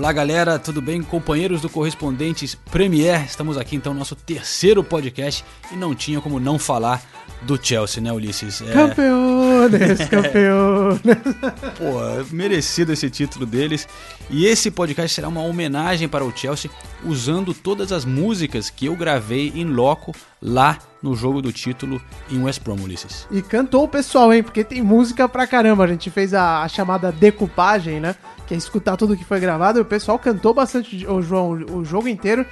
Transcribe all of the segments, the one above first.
Olá galera, tudo bem? Companheiros do Correspondentes Premier, estamos aqui então no nosso terceiro podcast e não tinha como não falar do Chelsea, né Ulisses? É... Campeones, campeones. Pô, merecido esse título deles. E esse podcast será uma homenagem para o Chelsea, usando todas as músicas que eu gravei em loco lá no jogo do título em West Brom, Ulisses. E cantou o pessoal, hein? Porque tem música pra caramba. A gente fez a, a chamada decupagem, né? que é escutar tudo que foi gravado. E o pessoal cantou bastante o João o jogo inteiro.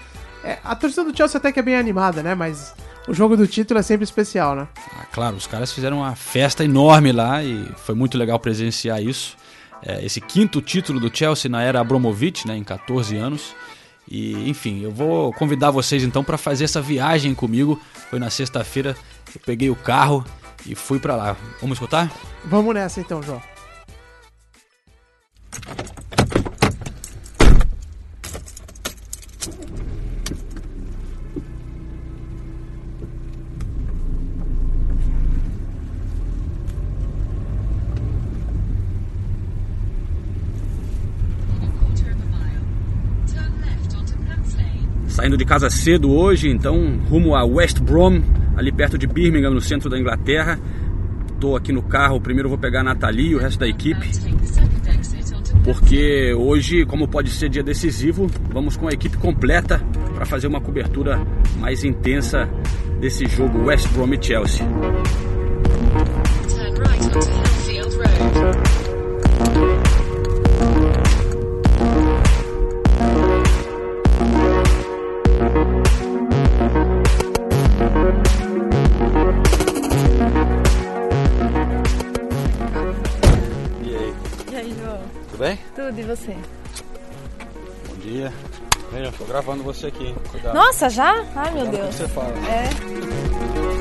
É, a torcida do Chelsea até que é bem animada, né? Mas o jogo do título é sempre especial, né? Ah, claro, os caras fizeram uma festa enorme lá e foi muito legal presenciar isso. É, esse quinto título do Chelsea na era Abramovich, né, em 14 anos. E, enfim, eu vou convidar vocês então para fazer essa viagem comigo. Foi na sexta-feira, eu peguei o carro e fui para lá. Vamos escutar? Vamos nessa então, João. Saindo de casa cedo hoje, então rumo a West Brom, ali perto de Birmingham, no centro da Inglaterra. Estou aqui no carro, primeiro vou pegar a Nathalie e o resto da equipe porque hoje, como pode ser dia decisivo, vamos com a equipe completa para fazer uma cobertura mais intensa desse jogo West Brom e Chelsea. Tudo, e você? Bom dia. Veja, tô gravando você aqui, hein? Cuidado. Nossa, já? Ai, meu Cuidado que Deus. você fala. É.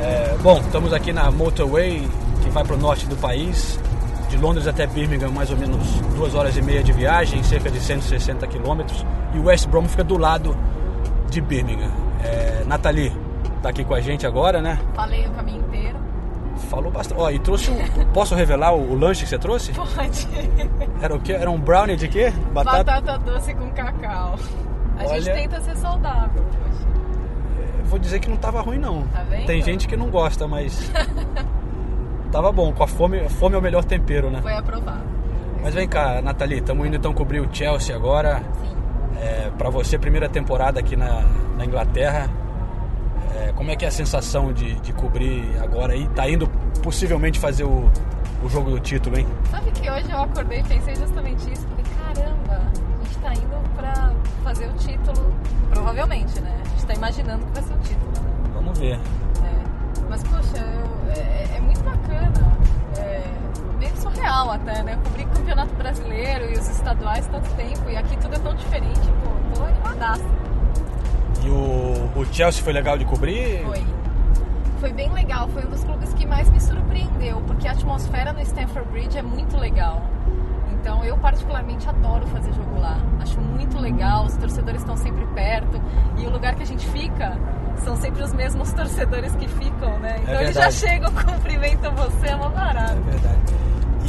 É, bom, estamos aqui na motorway que vai para o norte do país. De Londres até Birmingham, mais ou menos duas horas e meia de viagem, cerca de 160 quilômetros. E West Brom fica do lado de Birmingham. É, Nathalie tá aqui com a gente agora, né? Falei o caminho inteiro. Falou bastante. Ó, e trouxe um. Posso revelar o, o lanche que você trouxe? Pode. Era o quê? Era um brownie de quê? Batata, doce com cacau. A Olha. gente tenta ser saudável, poxa. Eu vou dizer que não tava ruim, não. Tá vendo? Tem gente que não gosta, mas. tava bom. Com a fome, fome é o melhor tempero, né? Foi aprovado. Mas vem cá, Nathalie, estamos indo então cobrir o Chelsea agora. Sim. É, para você, primeira temporada aqui na, na Inglaterra. É, como é que é a sensação de, de cobrir agora aí? Tá indo possivelmente fazer o, o jogo do título, hein? Sabe que hoje eu acordei e pensei justamente isso? Falei, caramba, a gente tá indo pra fazer o título, provavelmente, né? A gente tá imaginando que vai ser o título, né? Vamos ver. É. Mas, poxa, eu- é, é muito bacana. É meio surreal até, né? Eu cobri campeonato brasileiro e os estaduais tanto tempo e aqui tudo é tão diferente. Pô, tô animadaça. E o, o Chelsea foi legal de cobrir? Foi. Foi bem legal, foi um dos clubes que mais me surpreendeu, porque a atmosfera no Stamford Bridge é muito legal. Então eu particularmente adoro fazer jogo lá. Acho muito legal, os torcedores estão sempre perto e o lugar que a gente fica são sempre os mesmos torcedores que ficam, né? Então eles já chegam, cumprimentam você, é uma barato. É verdade.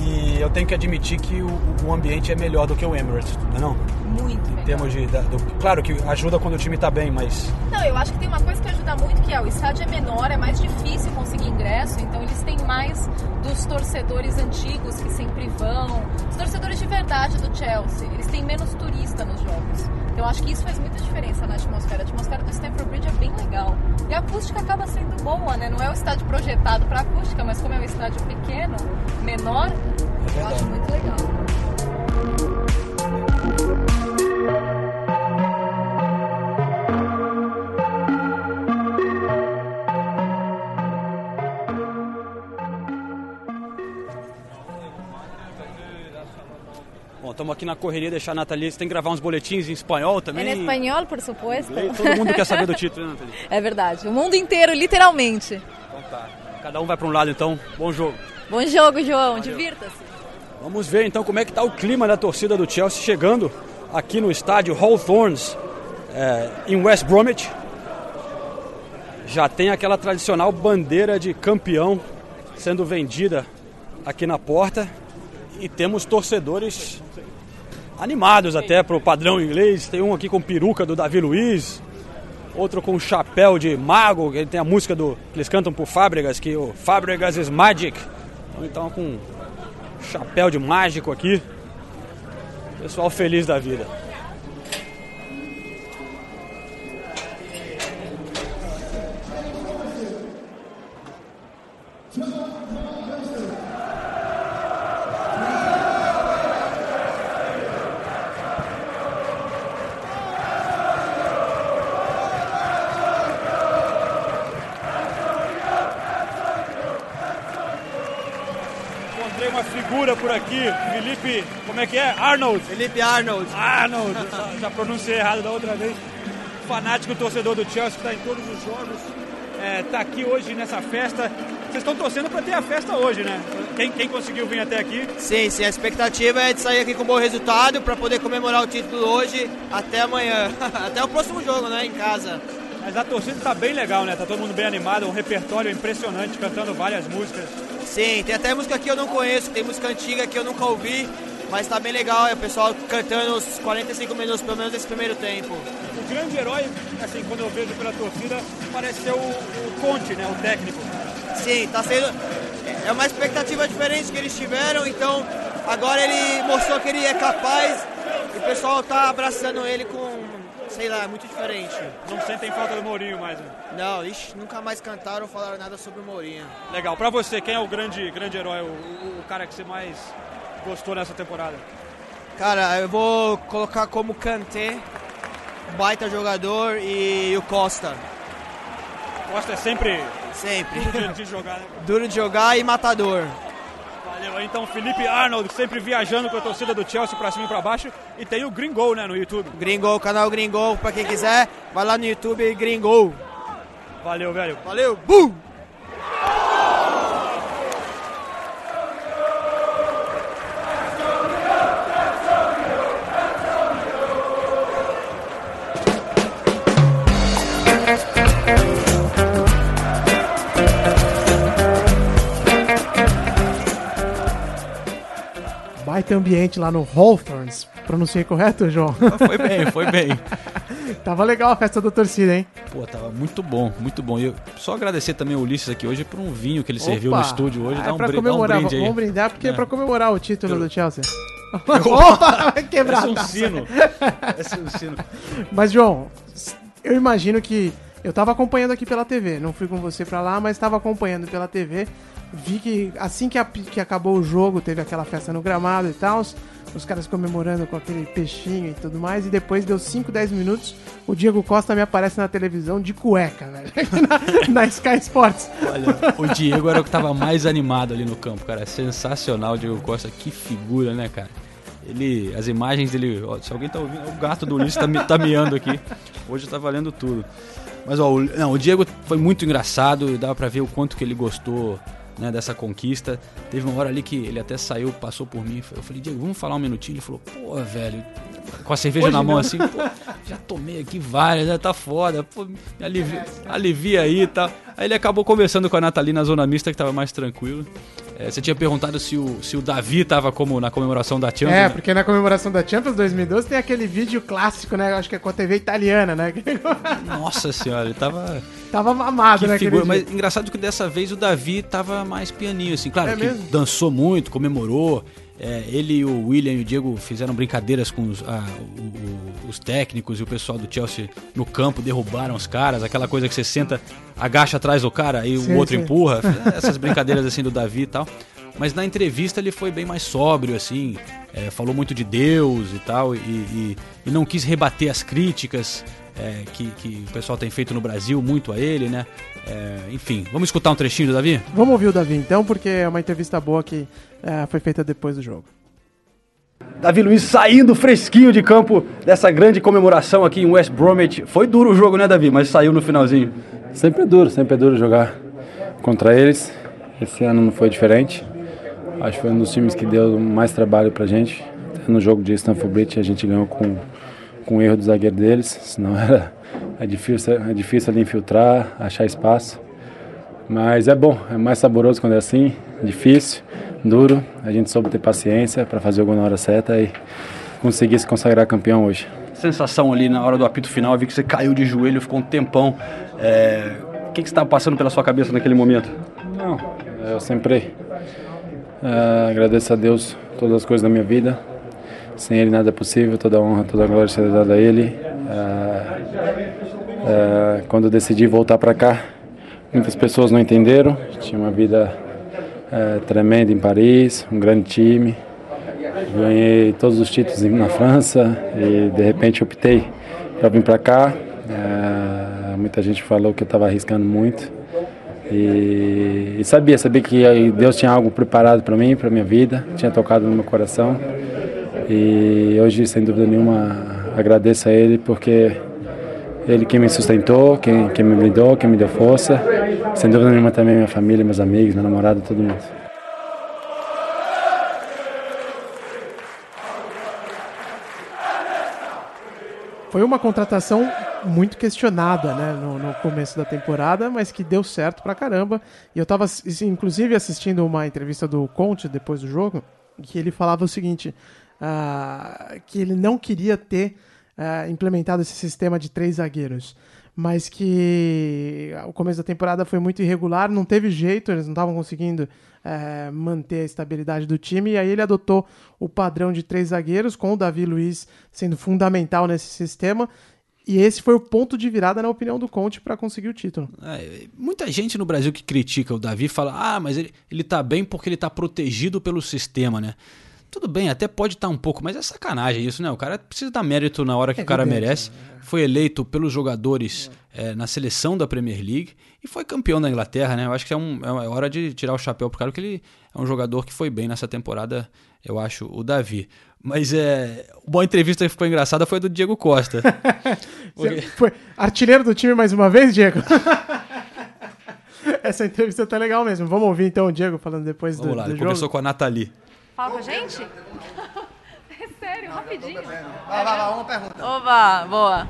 E eu tenho que admitir que o, o ambiente é melhor do que o Emirates, não é não? Muito Em termos de. da- do- claro que ajuda quando o time tá bem, mas. Não, eu acho que tem uma coisa que ajuda muito que é, o estádio é menor, é mais difícil conseguir ingresso, então eles têm mais dos torcedores antigos que sempre vão, torcedores de verdade do Chelsea, eles têm menos turista nos jogos. Então eu acho que isso faz muita diferença na atmosfera. A atmosfera do Stamford Bridge é bem legal. E a acústica acaba sendo boa, né? Não é o estádio projetado para acústica, mas como é um estádio pequeno, menor, eu acho muito legal. Estamos aqui na correria, deixar a Nathalie. Você tem que gravar uns boletins em espanhol também. Em espanhol, por supuesto. Todo mundo quer saber do título, né, Nathalie? É verdade. O mundo inteiro, literalmente. Então tá. Cada um vai para um lado, então. Bom jogo. Bom jogo, João. Divirta-se. Vamos ver então como é que está o clima da torcida do Chelsea chegando aqui no estádio Hawthorns, é, em West Bromwich. Já tem aquela tradicional bandeira de campeão sendo vendida aqui na porta e temos torcedores animados até para o padrão inglês. Tem um aqui com peruca do Davi Luiz, outro com chapéu de mago, ele tem a música do que eles cantam por Fábregas, que o Fábregas is Magic. Então com chapéu de mágico aqui. Pessoal feliz da vida. Aqui, Felipe, como é que é? Arnold. Felipe Arnold. Arnold, já, já pronunciei errado da outra vez. Fanático torcedor do Chelsea que está em todos os jogos. Está aqui hoje nessa festa. Vocês estão torcendo para ter a festa hoje, né? Quem, quem conseguiu vir até aqui? Sim, sim, a expectativa é de sair aqui com um bom resultado para poder comemorar o título hoje até amanhã. até o próximo jogo, né, em casa. Mas a torcida está bem legal, né? Tá todo mundo bem animado, um repertório impressionante, cantando várias músicas. Sim, tem até música que eu não conheço, tem música antiga que eu nunca ouvi, mas tá bem legal, é o pessoal cantando os 45 minutos, pelo menos nesse primeiro tempo. O grande herói, assim, quando eu vejo pela torcida, parece ser o, o Conte, né? O técnico. Sim, tá sendo. É uma expectativa diferente que eles tiveram, então agora ele mostrou que ele é capaz e o pessoal tá abraçando ele com, sei lá, muito diferente. Não sentem falta do Mourinho mais, né? Não, ixi, nunca mais cantaram ou falaram nada sobre o Mourinho. Legal. Pra você, quem é o grande, grande herói, o, o, o cara que você mais gostou nessa temporada? Cara, eu vou colocar como Kanté, baita jogador, e o Costa. Costa é sempre Sempre. duro de, de jogar, né? Duro de jogar e matador. Valeu. Então, Felipe Arnold, sempre viajando com a torcida do Chelsea pra cima e pra baixo. E tem o Gringol, né, no YouTube. Gringol, canal Gringol, pra quem quiser, vai lá no YouTube Gringol. Valeu, velho. Valeu, bum! Ambiente lá no Hawthorns. Pronunciei correto, João? Foi bem, foi bem. Tava legal a festa da torcida, hein? Pô, tava muito bom, muito bom. E eu só agradecer também ao Ulisses aqui hoje por um vinho que ele serviu no Opa! estúdio hoje. Ah, Dá é um, pra brin- dá um comemorar, brinde aí. vamos brindar porque é É. pra comemorar o título do Chelsea. Opa, vai quebrar Parece a um sino. Parece um sino. Mas, João, eu imagino que. Eu tava acompanhando aqui pela TV, não fui com você pra lá, mas tava acompanhando pela TV. Vi que assim que, a- que acabou o jogo, teve aquela festa no gramado e tal, os caras comemorando com aquele peixinho e tudo mais, e depois deu 5, 10 minutos, o Diego Costa me aparece na televisão de cueca, velho, na, na Sky Sports. Olha, o Diego era o que tava mais animado ali no campo, cara. Sensacional o Diego Costa, que figura, né, cara? Ele, as imagens dele, ó, se alguém tá ouvindo, o gato do Ulisses tá, tá miando aqui. Hoje tá valendo tudo. Mas ó, o, não, o Diego foi muito engraçado, dava pra ver o quanto que ele gostou né, dessa conquista. Teve uma hora ali que ele até saiu, passou por mim. Eu falei, Diego, vamos falar um minutinho? Ele falou, pô, velho, com a cerveja Hoje na mão não. assim, pô, já tomei aqui várias, já tá foda, pô, me alivia, alivia aí e tal. Aí ele acabou conversando com a Nathalie na zona mista, que tava mais tranquilo. É, você tinha perguntado se o, se o Davi tava como na comemoração da Champions. É, né? porque na comemoração da Champions 2012 tem aquele vídeo clássico, né? Acho que é com a TV italiana, né? Nossa senhora, ele tava. Tava mamado, Que né? figura, mas dia. engraçado que dessa vez o Davi tava mais pianinho, assim, claro, É que mesmo? dançou muito, comemorou. é, ele e o William e o Diego fizeram brincadeiras com os, ah, o- o- os técnicos e o pessoal do Chelsea no campo, derrubaram os caras, aquela coisa que você senta, agacha atrás do cara e Sim, o outro sim. empurra, essas brincadeiras assim do Davi e tal. Mas na entrevista ele foi bem mais sóbrio, assim, é, falou muito de Deus e tal, e, e- e não quis rebater as críticas é, que, que o pessoal tem feito no Brasil, muito a ele, né? É, enfim, vamos escutar um trechinho do Davi? Vamos ouvir o Davi então, porque é uma entrevista boa que é, foi feita depois do jogo. Davi Luiz saindo fresquinho de campo dessa grande comemoração aqui em West Bromwich. Foi duro o jogo, né, Davi? Mas saiu no finalzinho. Sempre é duro, sempre é duro jogar contra eles. Esse ano não foi diferente. Acho que foi um dos times que deu mais trabalho pra gente. No jogo de Stanford Bridge a gente ganhou com, com o erro do zagueiro deles, senão era é difícil, é difícil ali infiltrar, achar espaço. Mas é bom, é mais saboroso quando é assim, difícil, duro. A gente soube ter paciência para fazer o gol na hora certa e conseguir se consagrar campeão hoje. Sensação ali na hora do apito final, eu vi que você caiu de joelho, ficou um tempão. É, O que, que estava passando pela sua cabeça naquele momento? Não, eu sempre eh, agradeço a Deus todas as coisas da minha vida. Sem Ele nada é possível, toda honra, toda glória será dada a Ele. Eh, eh, quando decidi voltar para cá, muitas pessoas não entenderam. Tinha uma vida eh, tremenda em Paris, um grande time. Ganhei todos os títulos na França e de repente optei para vir para cá. Eh, muita gente falou que eu estava arriscando muito. E, e sabia, sabia que Deus tinha algo preparado para mim, para minha vida, tinha tocado no meu coração. E hoje, sem dúvida nenhuma, agradeço a Ele porque Ele quem me sustentou, quem, quem me brindou, quem me deu força. Sem dúvida nenhuma também minha família, meus amigos, minha namorada, todo mundo. Foi uma contratação muito questionada, né, no, no começo da temporada, mas que deu certo pra caramba. E eu tava, inclusive, assistindo uma entrevista do Conte depois do jogo, que ele falava o seguinte, ah, que ele não queria ter ah, implementado esse sistema de três zagueiros, mas que o começo da temporada foi muito irregular, não teve jeito, eles não estavam conseguindo eh, manter a estabilidade do time, e aí ele adotou o padrão de três zagueiros, com o Davi Luiz sendo fundamental nesse sistema, e esse foi o ponto de virada, na opinião do Conte, para conseguir o título. É, muita gente no Brasil que critica o Davi fala: ah, mas ele, ele tá bem porque ele tá protegido pelo sistema, né? Tudo bem, até pode estar um pouco, mas é sacanagem isso, né? O cara precisa dar mérito na hora que o cara evidente, merece. Foi eleito pelos jogadores é, na seleção da Premier League e foi campeão da Inglaterra, né? Eu acho que é, um, é hora de tirar o chapéu pro cara, porque ele é um jogador que foi bem nessa temporada, eu acho, o Davi. Mas é. Uma entrevista que ficou engraçada foi a do Diego Costa. Você foi artilheiro do time mais uma vez, Diego? Essa entrevista tá legal mesmo. Vamos ouvir então o Diego falando depois Vamos do, lá, do ele jogo. começou com a Nathalie. Fala com a gente? É sério, rapidinho. Vai, vai, vai, uma pergunta. Oba, boa.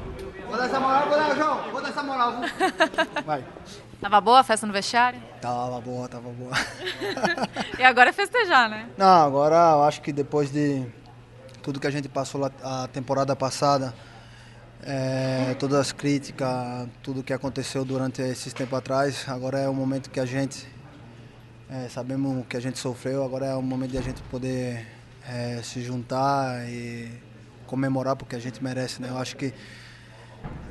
Vou dar essa moral, vou dar, João. Vou dar essa moral. viu? Vai. Tava boa a festa no vestiário? Tava boa, tava boa. E agora é festejar, né? Não, agora eu acho que depois de tudo que a gente passou a temporada passada, é, todas as críticas, tudo que aconteceu durante esses tempos atrás, agora é o momento que a gente é, sabemos que a gente sofreu, agora é o momento de a gente poder é, se juntar e comemorar porque a gente merece, né? Eu acho que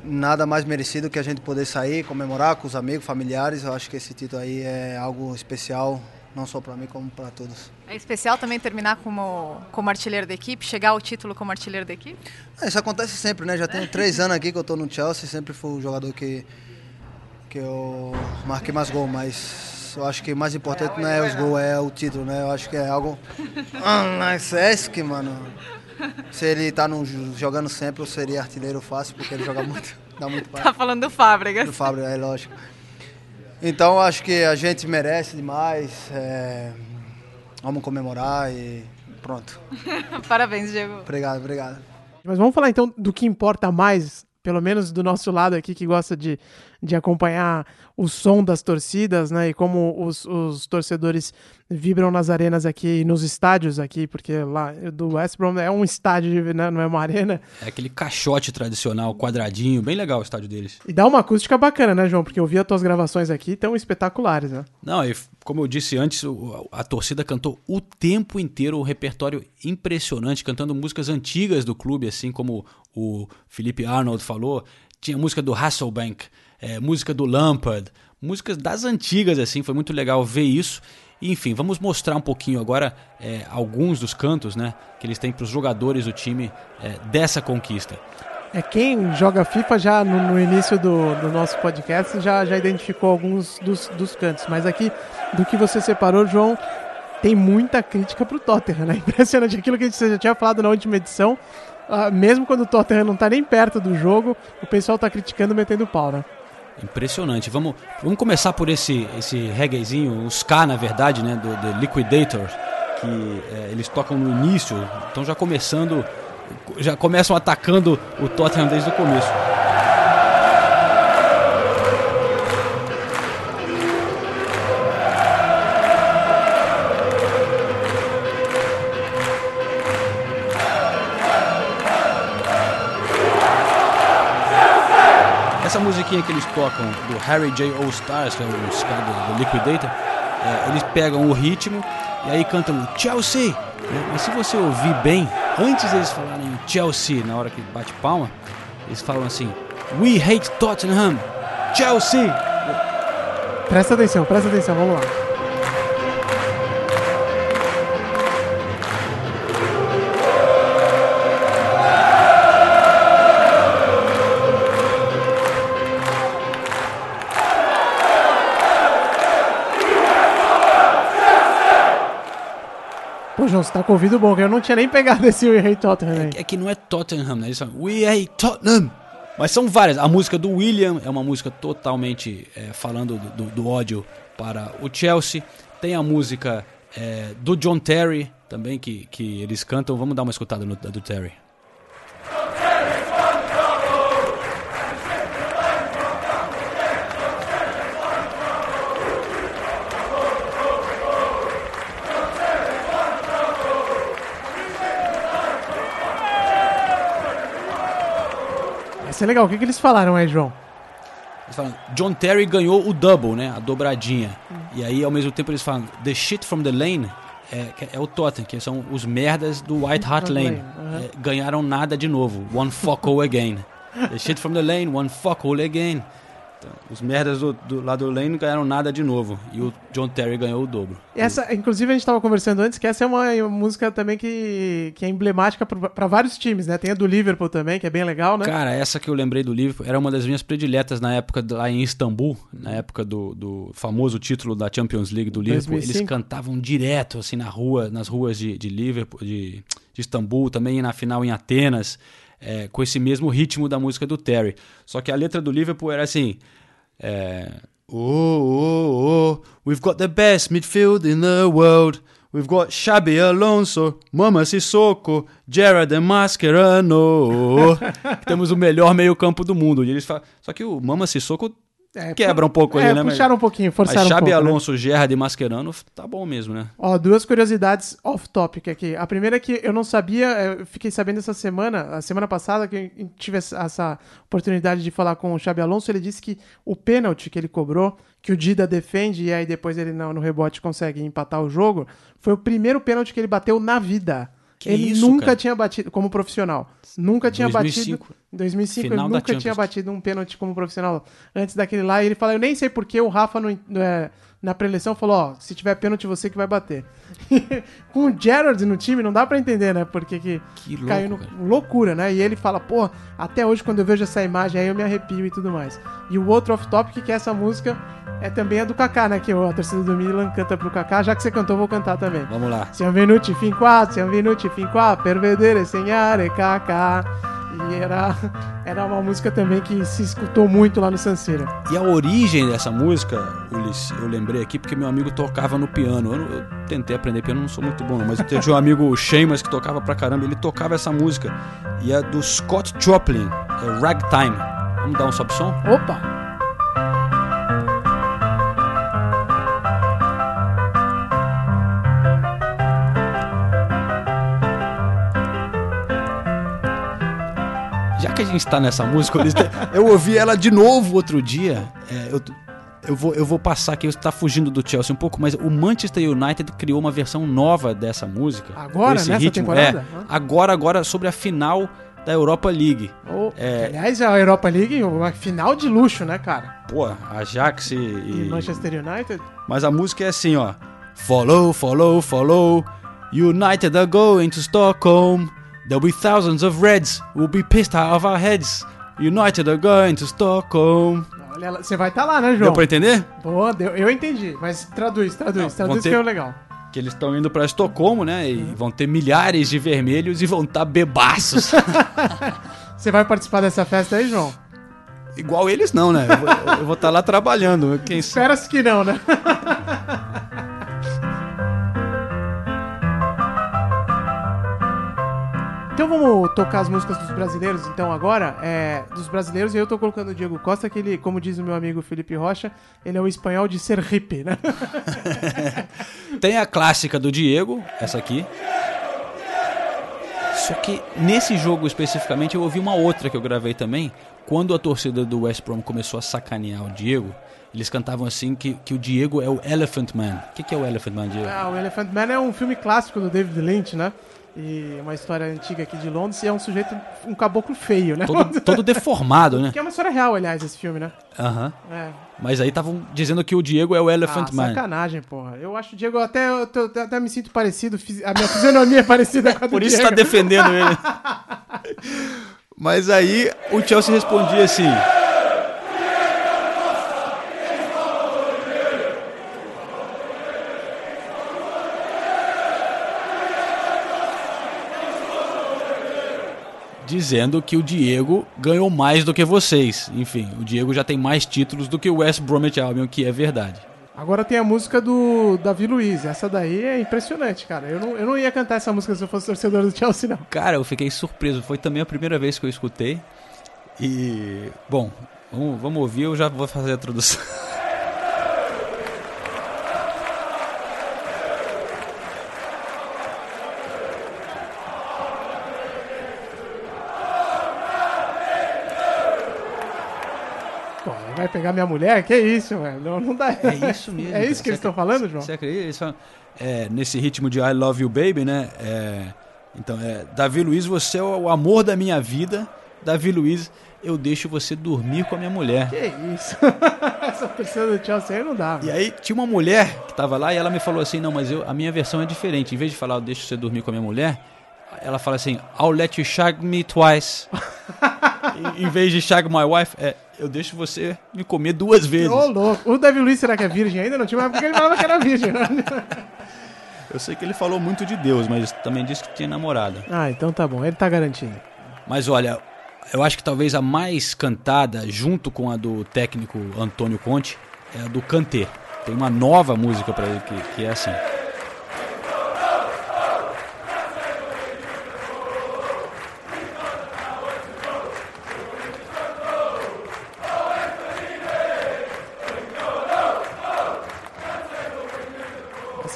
nada mais merecido que a gente poder sair, comemorar com os amigos, familiares. Eu acho que esse título aí é algo especial, não só para mim como para todos. É especial também terminar como, como artilheiro da equipe, chegar ao título como artilheiro da equipe? É, Isso acontece sempre, né? Já tenho três anos aqui que eu tô no Chelsea, sempre fui o jogador que, que eu marquei mais gol, mas eu acho que o mais importante não é os gols, é o título, né? Eu acho que é algo. Ah, é que, mano. Se ele tá no, jogando sempre, eu seria artilheiro fácil, porque ele joga muito, dá muito Tá falando do Fábricas. do Fábio, é lógico. Então acho que a gente merece demais. é, Vamos comemorar e pronto. Parabéns, Diego. Obrigado, obrigado. Mas vamos falar então do que importa mais pelo menos do nosso lado aqui, que gosta de, de acompanhar o som das torcidas, né? E como os, os torcedores vibram nas arenas aqui, nos estádios aqui, porque lá do West Brom é um estádio, né? não é uma arena. É aquele caixote tradicional, quadradinho, bem legal o estádio deles. E dá uma acústica bacana, né, João? Porque eu vi as tuas gravações aqui, tão espetaculares, né? Não, e como eu disse antes, o- a torcida cantou o tempo inteiro um repertório impressionante, cantando músicas antigas do clube, assim como o Felipe Arnold falou. Tinha música do Hasselbank, é, música do Lampard, músicas das antigas, assim, foi muito legal ver isso. Enfim, vamos mostrar um pouquinho agora é, alguns dos cantos né, que eles têm para os jogadores do time é, dessa conquista. É quem joga FIFA já no, no início do, do nosso podcast já, já identificou alguns dos, dos cantos. Mas aqui, do que você separou, João, tem muita crítica pro Tottenham, né? Impressionante aquilo que a gente já tinha falado na última edição. Ah, mesmo quando o Tottenham não tá nem perto do jogo, o pessoal tá criticando metendo pau, né? Impressionante. Vamos, vamos começar por esse, esse reggaezinho, os K, na verdade, né, do The Liquidator, que é, eles tocam no início, então já começando, já começam atacando o Tottenham desde o começo. Musiquinha que eles tocam do Harry J. All Stars, que é o ska do, do Liquidator, é, eles pegam o ritmo e aí cantam Chelsea. né? Mas se você ouvir bem, antes eles falarem Chelsea, na hora que bate palma, eles falam assim: We hate Tottenham, Chelsea. Presta atenção, presta atenção, vamos lá. João, você tá com ouvido bom, que eu não tinha nem pegado esse We Hate Tottenham aí. É que não é Tottenham, né? Eles falam We hate Tottenham. Mas são várias. A música do William é uma música totalmente é, falando do, do- do ódio para o Chelsea. Tem a música é, do John Terry também que, que eles cantam. Vamos dar uma escutada no, do Terry. É legal, o que, que eles falaram aí, João? Eles falam, John Terry ganhou o double, né? A dobradinha. E aí, ao mesmo tempo, eles falam, The shit from the lane é, é o Tottenham, que são os merdas do White Hart Hart Lane. Aham. É, ganharam nada de novo. One fuckhole again. The shit from the lane, one fuckhole again. Então, os merdas do, do lado do lane não ganharam nada de novo. E o John Terry ganhou o dobro. Essa, inclusive, a gente estava conversando antes que essa é uma, uma música também que, que é emblemática para vários times, né? Tem a do Liverpool também, que é bem legal, né? Cara, essa que eu lembrei do Liverpool era uma das minhas prediletas na época lá em Istambul, na época do, do famoso título da Champions League do Liverpool. Eles 2005. cantavam direto assim na rua, nas ruas de, de Liverpool, de, de Istambul, também na final em Atenas, é, com esse mesmo ritmo da música do Terry. Só que a letra do Liverpool era assim. É, oh, oh, oh, we've got the best midfield in the world. We've got Xabi Alonso, Mama Sissoko, Gerard Mascherano. Temos o melhor meio-campo do mundo. E eles falam, só que o Mama Sissoko É, quebra um pouco é, ali, né? mas- puxaram um pouquinho, forçaram Mas um Xabi pouco, né? Alonso, Gerard e Mascherano, tá bom mesmo, né? Ó, duas curiosidades off-topic aqui. A primeira é que eu não sabia, eu fiquei sabendo essa semana, a semana passada, que eu tive essa- essa oportunidade de falar com o Xabi Alonso, ele disse que o pênalti que ele cobrou, que o Dida defende e aí depois ele no, no rebote consegue empatar o jogo, foi o primeiro pênalti que ele bateu na vida. Que ele isso, nunca cara? tinha batido como profissional. Nunca tinha 2005. batido. Em 2005 Final ele nunca tinha batido um pênalti como profissional antes daquele lá. E ele fala: Eu nem sei porque o Rafa no- é, na preleção falou: Ó, se tiver pênalti, você que vai bater. Com o Gerard no time, não dá pra entender, né? Porque que, Que louco, caiu no, loucura, né? E ele fala: Pô, até hoje quando eu vejo essa imagem aí eu me arrepio e tudo mais. E o outro off-topic que é essa música é também a do Kaká, né? Que a torcida do Milan canta pro Kaká. Já que você cantou, vou cantar também. Vamos lá. Siamo venuti fin qua, siamo venuti fin qua per vedere segnare Kaká. E era, era uma música também que se escutou muito lá no Sanseira. E a origem dessa música, Ulisses, eu lembrei aqui porque meu amigo tocava no piano. Eu, eu tentei aprender piano, não sou muito bom, mas eu tinha um amigo Sheamus que tocava pra caramba, ele tocava essa música. E é do Scott Joplin, é Ragtime. Vamos dar um sobe som? Opa! Gente tá nessa música, eu ouvi ela de novo outro dia. É, eu, eu, vou, eu vou passar aqui, está fugindo do Chelsea um pouco, mas o Manchester United criou uma versão nova dessa música. Agora, nessa ritmo. temporada? É, agora, agora, sobre a final da Europa League. Oh, É. Aliás, a Europa League, uma final de luxo, né, cara? Pô, Ajax E e Manchester United. Mas a música é assim, ó. Follow, follow, follow. United are going to Stockholm. There'll be thousands of Reds. We'll be pissed out of our heads. United are going to Stockholm. Olha, você vai estar lá, né, João? Deu pra entender? Boa, deu, eu entendi. Mas traduz, traduz, Não, traduz ter- que é o legal. Que eles estão indo pra Estocolmo, né? E vão ter milhares de vermelhos e vão estar bebaços. Você vai participar dessa festa aí, João? Igual eles não, né? Eu vou estar lá trabalhando. Quem? Espera-se que não, né? Então vamos tocar as músicas dos brasileiros, então agora, é, dos brasileiros, e eu tô colocando o Diego Costa, que ele, como diz o meu amigo Felipe Rocha, ele é o espanhol de ser hippie, né? Tem a clássica do Diego, essa aqui. Só que nesse jogo especificamente eu ouvi uma outra que eu gravei também. Quando a torcida do West Brom começou a sacanear o Diego, eles cantavam assim que, que o Diego é o Elephant Man. O que, que é o Elephant Man, Diego? Ah, o Elephant Man é um filme clássico do David Lynch, né? E uma história antiga aqui de Londres, e é um sujeito, um caboclo feio, né? Todo, todo deformado, né? Que é uma história real, aliás, esse filme, né? Aham. É. Mas aí estavam dizendo que o Diego é o Elephant ah, Man. sacanagem, porra. Eu acho o Diego até, eu tô- até me sinto parecido, a minha fisionomia é parecida com a do Por isso Diego. tá defendendo ele. Mas aí o Chelsea respondia assim. Dizendo que o Diego ganhou mais do que vocês. Enfim, o Diego já tem mais títulos do que o West Bromwich Albion, que é verdade. Agora tem a música do Davi Luiz. Essa daí é impressionante, cara. Eu não, eu não ia cantar essa música se eu fosse torcedor do Chelsea, não. Cara, eu fiquei surpreso. Foi também a primeira vez que eu escutei. E, bom, vamos, vamos ouvir, eu já vou fazer a tradução. vai pegar minha mulher? Que isso, velho? Não, não dá. É isso mesmo. É isso que eles estão falando, João? Você acredita? Eles falam, é, nesse ritmo de I Love You Baby, né? É, então, é, Davi Luiz, você é o amor da minha vida. Davi Luiz, eu deixo você dormir com a minha mulher. Que isso? Essa torcida do Chelsea aí não dá, E aí tinha uma mulher que tava lá e ela me falou assim, não, mas eu, a minha versão é diferente. Em vez de falar, eu deixo você dormir com a minha mulher, ela fala assim, I'll let you shag me twice. Em vez de shag my wife, é, eu deixo você me comer duas vezes. Ô, louco. O Davi Luiz, será que é virgem ainda? Não tinha uma época que ele falava que era virgem? Eu sei que ele falou muito de Deus, mas também disse que tinha namorada. Ah, então tá bom. Ele tá garantindo. Mas olha, eu acho que talvez a mais cantada, junto com a do técnico Antônio Conte, é a do Kanté. Tem uma nova música pra ele que, que é assim.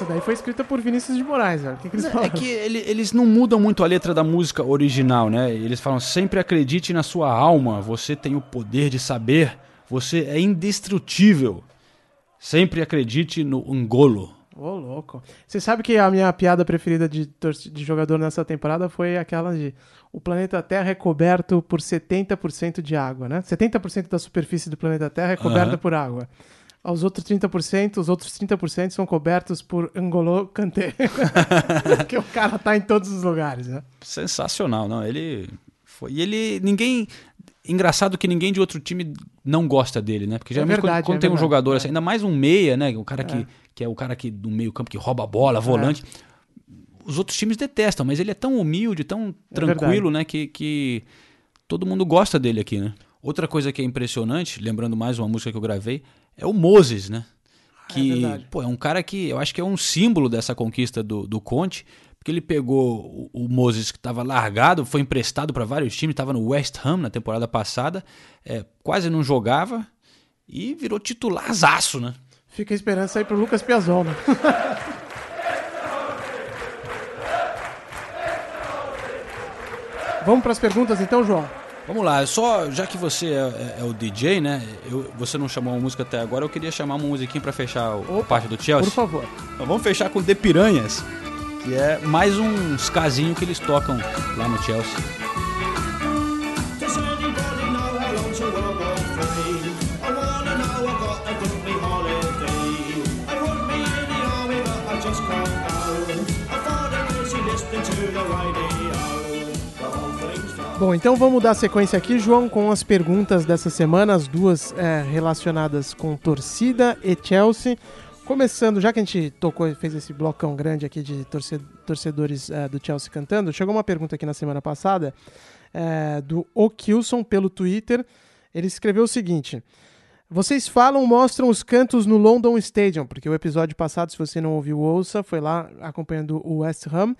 Essa daí foi escrita por Vinícius de Moraes, velho. O que, que eles É falaram? que ele- eles não mudam muito a letra da música original, né? Eles falam sempre acredite na sua alma, você tem o poder de saber, você é indestrutível. Sempre acredite no Angolo. Ô, louco. Você sabe que a minha piada preferida de, de jogador nessa temporada foi aquela de o planeta Terra é coberto por 70% de água, né? 70% da superfície do planeta Terra é coberta Aham. por água. Aos outros 30%, os outros 30% são cobertos por Angolo Kanté. Porque o cara tá em todos os lugares, né? Sensacional, não? Ele foi. E ele. Ninguém. Engraçado que ninguém de outro time não gosta dele, né? Porque geralmente verdade, quando, quando é tem um verdade, jogador é. assim, ainda mais um meia, né? O cara que, que é o cara que do meio-campo que rouba a bola, volante. Os outros times detestam, mas ele é tão humilde, tão tranquilo, né? Que, que todo mundo gosta dele aqui, né? Outra coisa que é impressionante, lembrando mais uma música que eu gravei, é o Moses, né? Que, verdade. pô, é um cara que eu acho que é um símbolo dessa conquista do, do Conte, porque ele pegou o, o Moses que estava largado, foi emprestado para vários times, estava no West Ham na temporada passada, é, quase não jogava e virou titularzaço, né? Fica a esperança aí pro Lucas Piazol, né? Vamos para as perguntas então, João? Vamos lá, só já que você é, é- é o DJ, né? eu- você não chamou uma música até agora, eu queria chamar uma musiquinha pra fechar o, a parte do Chelsea. Por favor. Então vamos fechar com The Piranhas, que é mais uns casinhos que eles tocam lá no Chelsea. Bom, então vamos dar sequência aqui, João, com as perguntas dessa semana, as duas é, relacionadas com torcida e Chelsea. Começando, já que a gente tocou e fez esse blocão grande aqui de torce- torcedores é, do Chelsea cantando, chegou uma pergunta aqui na semana passada é, do O'Kilson pelo Twitter. Ele escreveu o seguinte: Vocês falam, mostram os cantos no London Stadium, porque o episódio passado, se você não ouviu, ouça, foi lá acompanhando o West Ham.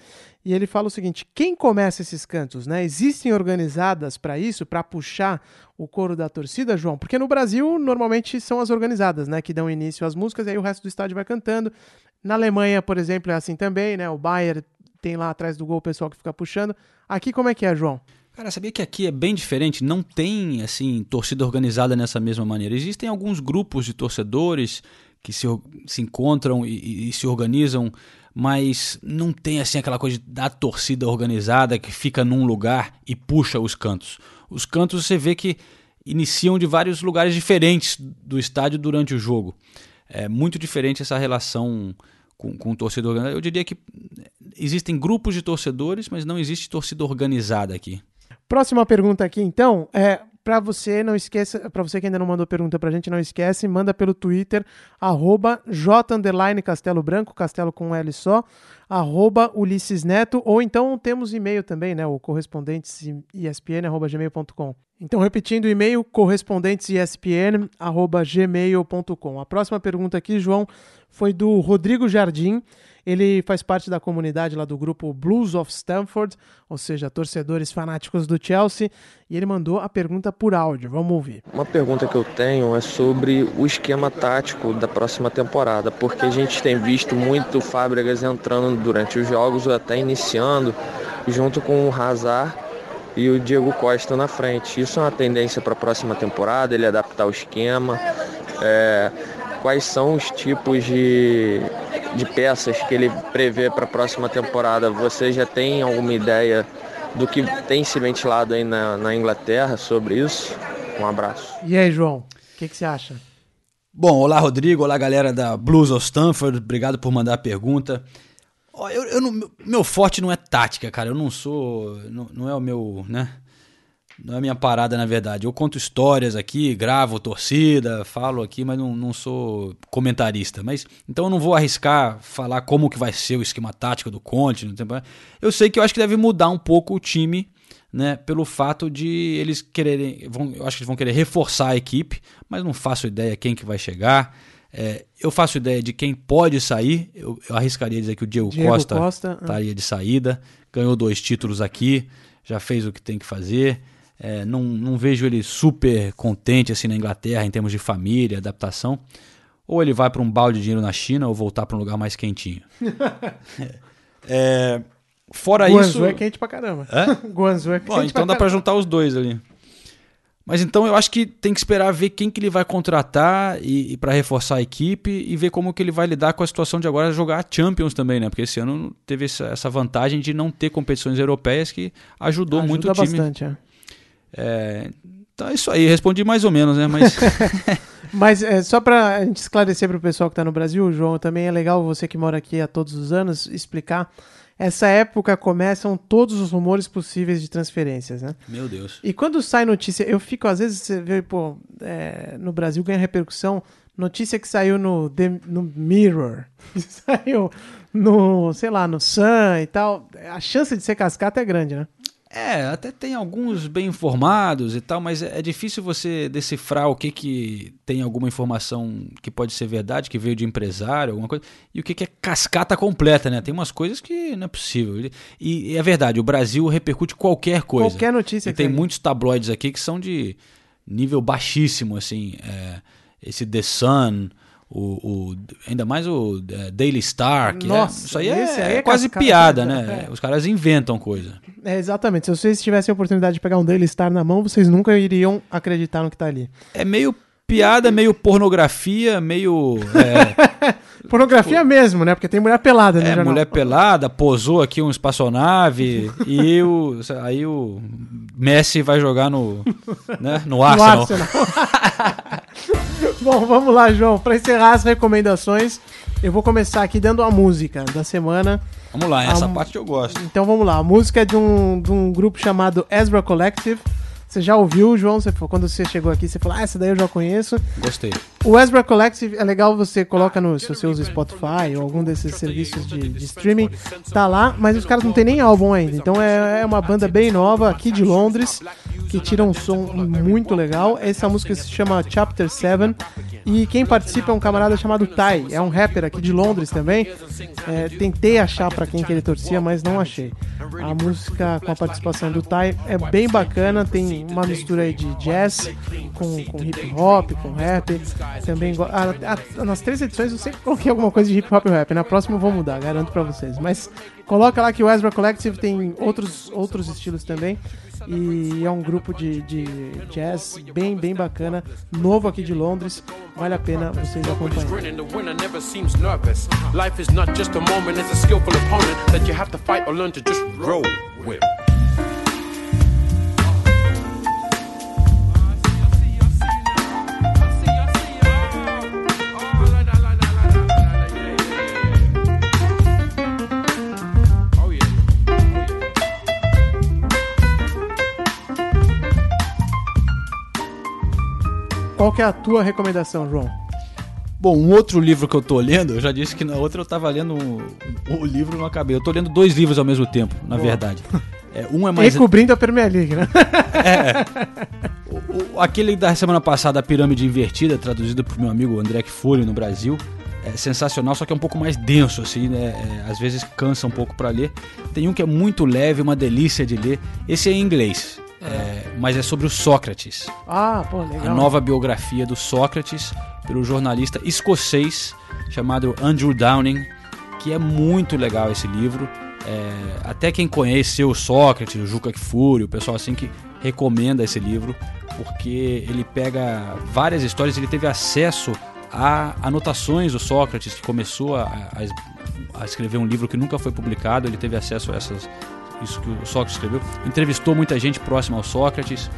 E ele fala o seguinte: quem começa esses cantos, né? Existem organizadas para isso, para puxar o coro da torcida, João? Porque no Brasil normalmente são as organizadas, né, que dão início às músicas e aí o resto do estádio vai cantando. Na Alemanha, por exemplo, é assim também, né? O Bayern tem lá atrás do gol o pessoal que fica puxando. Aqui como é que é, João? Cara, sabia que aqui é bem diferente? Não tem, assim, torcida organizada nessa mesma maneira. Existem alguns grupos de torcedores que se, se encontram e, e- se organizam, mas não tem, assim, aquela coisa da torcida organizada que fica num lugar e puxa os cantos. Os cantos você vê que iniciam de vários lugares diferentes do estádio durante o jogo. É muito diferente essa relação com, com torcida organizada. Eu diria que existem grupos de torcedores, mas não existe torcida organizada aqui. Próxima pergunta aqui, então, é para você, não esqueça, para você que ainda não mandou pergunta pra gente, não esquece, manda pelo Twitter, arroba Branco, Castelo com L só, arroba Ulisses Neto, ou então temos e-mail também, né, o correspondentesespn, arroba gmail.com. Então, repetindo o e-mail, correspondentesespn, arroba gmail.com. A próxima pergunta aqui, João, foi do Rodrigo Jardim, ele faz parte da comunidade lá do grupo Blues of Stamford, ou seja, torcedores fanáticos do Chelsea, e ele mandou a pergunta por áudio. Vamos ouvir. Uma pergunta que eu tenho é sobre o esquema tático da próxima temporada, porque a gente tem visto muito Fábricas entrando durante os jogos ou até iniciando, junto com o Hazard e o Diego Costa na frente. Isso é uma tendência para a próxima temporada, ele adaptar o esquema. É, quais são os tipos de, de peças que ele prevê para a próxima temporada? Você já tem alguma ideia do que tem se ventilado aí na, na Inglaterra sobre isso? Um abraço. E aí, João, o que, que você acha? Bom, olá Rodrigo, olá galera da Blues of Stanford, obrigado por mandar a pergunta. Ó, eu, eu não- meu forte não é tática, cara, eu não sou, não, não é o meu, né, não é a minha parada na verdade. Eu conto histórias aqui, gravo torcida, falo aqui, mas não, não sou comentarista. Mas então eu não vou arriscar falar como que vai ser o esquema tático do Conte. Eu sei que eu acho que deve mudar um pouco o time né, pelo fato de eles quererem, vão, eu acho que eles vão querer reforçar a equipe, mas não faço ideia quem que vai chegar. É, eu faço ideia de quem pode sair. Eu, eu arriscaria dizer que o Diego, Diego Costa Costa, ah. estaria de saída. Ganhou dois títulos aqui, já fez o que tem que fazer. É, não, não vejo ele super contente assim na Inglaterra em termos de família, adaptação. Ou ele vai para um balde de dinheiro na China ou voltar para um lugar mais quentinho. É, fora Guangzhou isso. é quente pra caramba. Hã? Guangzhou é Bom, quente então dá caramba. juntar os dois ali. Mas então eu acho que tem que esperar ver quem que ele vai contratar e, e para reforçar a equipe e ver como que ele vai lidar com a situação de agora jogar a Champions também, né? Porque esse ano teve essa, essa vantagem de não ter competições europeias que ajudou Ajuda muito o time. bastante, é. É, então é isso aí, respondi mais ou menos, né? Mas Mas é, só pra gente esclarecer pro pessoal que tá no Brasil, João, também é legal você que mora aqui há todos os anos explicar. Essa época começam todos os rumores possíveis de transferências, né? meu Deus. E quando sai notícia, eu fico, às vezes, você vê, pô, é, no Brasil ganha repercussão, notícia que saiu no, The- no Mirror, saiu no, sei lá, no Sun e tal, a chance de ser cascata é grande, né? É, até tem alguns bem informados e tal, mas é é difícil você decifrar o que, que tem alguma informação que pode ser verdade, que veio de empresário, alguma coisa, e o que, que é cascata completa, né? Tem umas coisas que não é possível. E, e é verdade, o Brasil repercute qualquer coisa. Qualquer notícia E tem muitos tabloides aqui que são de nível baixíssimo, assim. é, esse The Sun, o, o- ainda mais o é, Daily Star, que é- Nossa, isso aí é, aí é quase piada, completa, né? é. Os caras inventam coisa. É, exatamente. Se vocês tivessem a oportunidade de pegar um Daily Star na mão, vocês nunca iriam acreditar no que tá ali. É meio piada, meio pornografia, meio. É, Pornografia mesmo, né? Porque tem mulher pelada no é, jornal. mulher pelada, posou aqui um espaçonave e o, aí o Messi vai jogar no, né, no No Arsenal. Bom, vamos lá, João. Pra encerrar as recomendações, eu vou começar aqui dando a música da semana. Vamos lá, essa A- parte eu gosto. Então vamos lá. A música é de um, de um grupo chamado Ezra Collective. Você já ouviu, João? Você, falou- quando você chegou aqui, você falou, ah, essa daí eu já conheço. Gostei. O Ezra Collective é legal, você coloca no. Se você usa Spotify ou algum desses serviços de, de streaming, tá lá, mas os caras não tem nem álbum ainda. Então é, é uma banda bem nova aqui de Londres, que tira um som muito legal. Essa música se chama Chapter 7. E quem participa é um camarada chamado Ty, é um rapper aqui de Londres também. É, tentei achar pra quem que ele torcia, mas não achei. A música com a participação do Ty é bem bacana, tem uma mistura de jazz com, com hip hop, com rap. Também ah, ah, nas três edições eu sempre coloquei alguma coisa de hip hop e rap. Na próxima eu vou mudar, garanto pra vocês. Mas coloca lá que o Ezra Collective tem outros, outros estilos também. E é um grupo de, de jazz bem, bem bacana, novo aqui de Londres. Vale a pena vocês acompanharem. A skillful just roll with. Que é a tua recomendação, João? Bom, um outro livro que eu tô lendo, eu já disse que na outra eu tava lendo o, o livro e não acabei. Eu tô lendo dois livros ao mesmo tempo, na Boa. verdade. É, um é mais. Recobrindo a Premier League, né? O- aquele da semana passada, A Pirâmide Invertida, traduzido pro meu amigo André Kfouri no Brasil. É sensacional, só que é um pouco mais denso, assim, né? É, às vezes cansa um pouco pra ler. Tem um que é muito leve, uma delícia de ler. Esse é em inglês, é, mas é sobre o Sócrates. Ah, pô, legal. A nova biografia do Sócrates pelo jornalista escocês chamado Andrew Downing, que é muito legal esse livro. É, até quem conheceu o Sócrates, o Juca Kfouri, o pessoal assim que recomenda esse livro, porque ele pega várias histórias, ele teve acesso a anotações do Sócrates, que começou a, a- a escrever um livro que nunca foi publicado, ele teve acesso a essas isso que o Sócrates escreveu, entrevistou muita gente próxima ao Sócrates.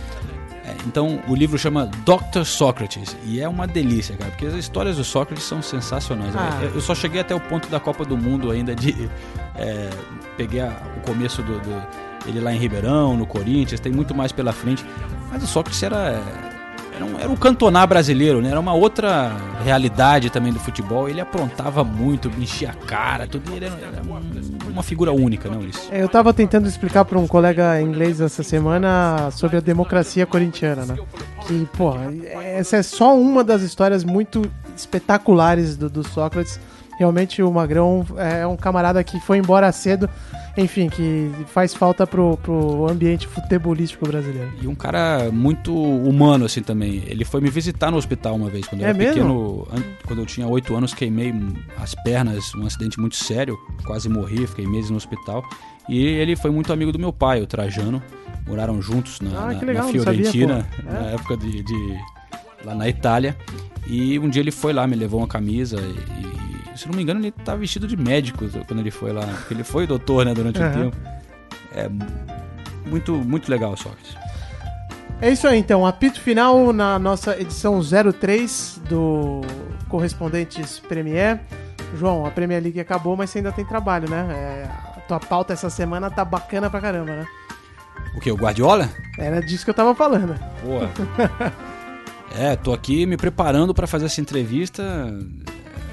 É, então o livro chama Dr. Sócrates e é uma delícia, cara, porque as histórias do Sócrates são sensacionais. Ah. Eu, eu só cheguei até o ponto da Copa do Mundo ainda de. é, peguei a- o começo do, do- ele lá em Ribeirão, no Corinthians, tem muito mais pela frente. Mas o Sócrates era. Era um, era um cantonar brasileiro, né? Era uma outra realidade também do futebol. Ele aprontava muito, enchia a cara, tudo. Ele era, era um- uma figura única, não, Ulisses? É, Eu tava tentando explicar para um colega inglês essa semana sobre a democracia corintiana, né? Que, pô, essa é só uma das histórias muito espetaculares do, do Sócrates. Realmente o Magrão é um camarada que foi embora cedo, enfim, que faz falta pro, pro ambiente futebolístico brasileiro. E um cara muito humano, assim, também. Ele foi me visitar no hospital uma vez, quando eu É era mesmo? pequeno. an- Quando eu tinha 8 anos, queimei as pernas, um acidente muito sério. Quase morri, fiquei meses no hospital. E ele foi muito amigo do meu pai, o Trajano. Moraram juntos na, Ah, na- na legal, sabia, Fiorentina, pô. É? na época de, de- lá na Itália. E um dia ele foi lá, me levou uma camisa e, se não me engano, ele estava vestido de médico quando ele foi lá. Porque ele foi doutor, né, durante um Aham. tempo. É muito, muito legal, Sócrates. É isso aí, então. Apito final na nossa edição 03 do Correspondentes Premier. João, a Premier League acabou, mas você ainda tem trabalho, né? É, a tua pauta essa semana tá bacana pra caramba, né? O que? O Guardiola? Era disso que eu tava falando. Boa. É, tô aqui me preparando para fazer essa entrevista.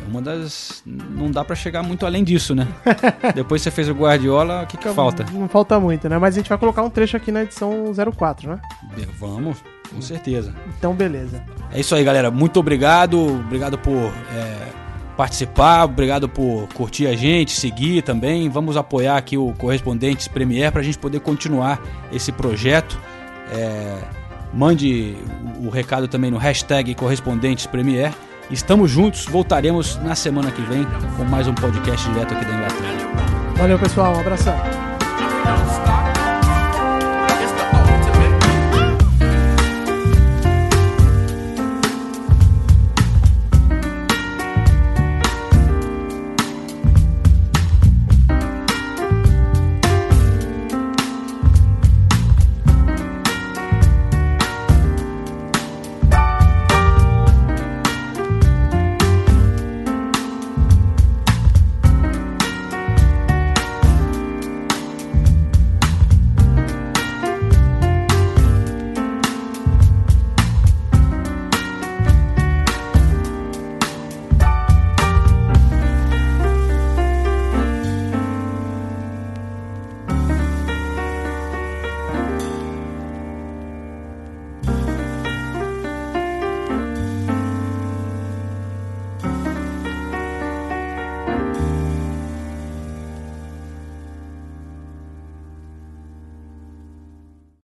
Uma das. Não dá pra chegar muito além disso, né? Depois você fez o Guardiola, o que, que falta? Não falta muito, né? Mas a gente vai colocar um trecho aqui na edição 04, né? Vamos, com certeza. Então, beleza. É isso aí, galera. Muito obrigado. Obrigado por é, participar. Obrigado por curtir a gente, seguir também. Vamos apoiar aqui o Correspondentes Premier para a gente poder continuar esse projeto. É, mande o, o recado também no hashtag Correspondentes Premier. Estamos juntos, voltaremos na semana que vem com mais um podcast direto aqui da Inglaterra. Valeu, pessoal. Um abração.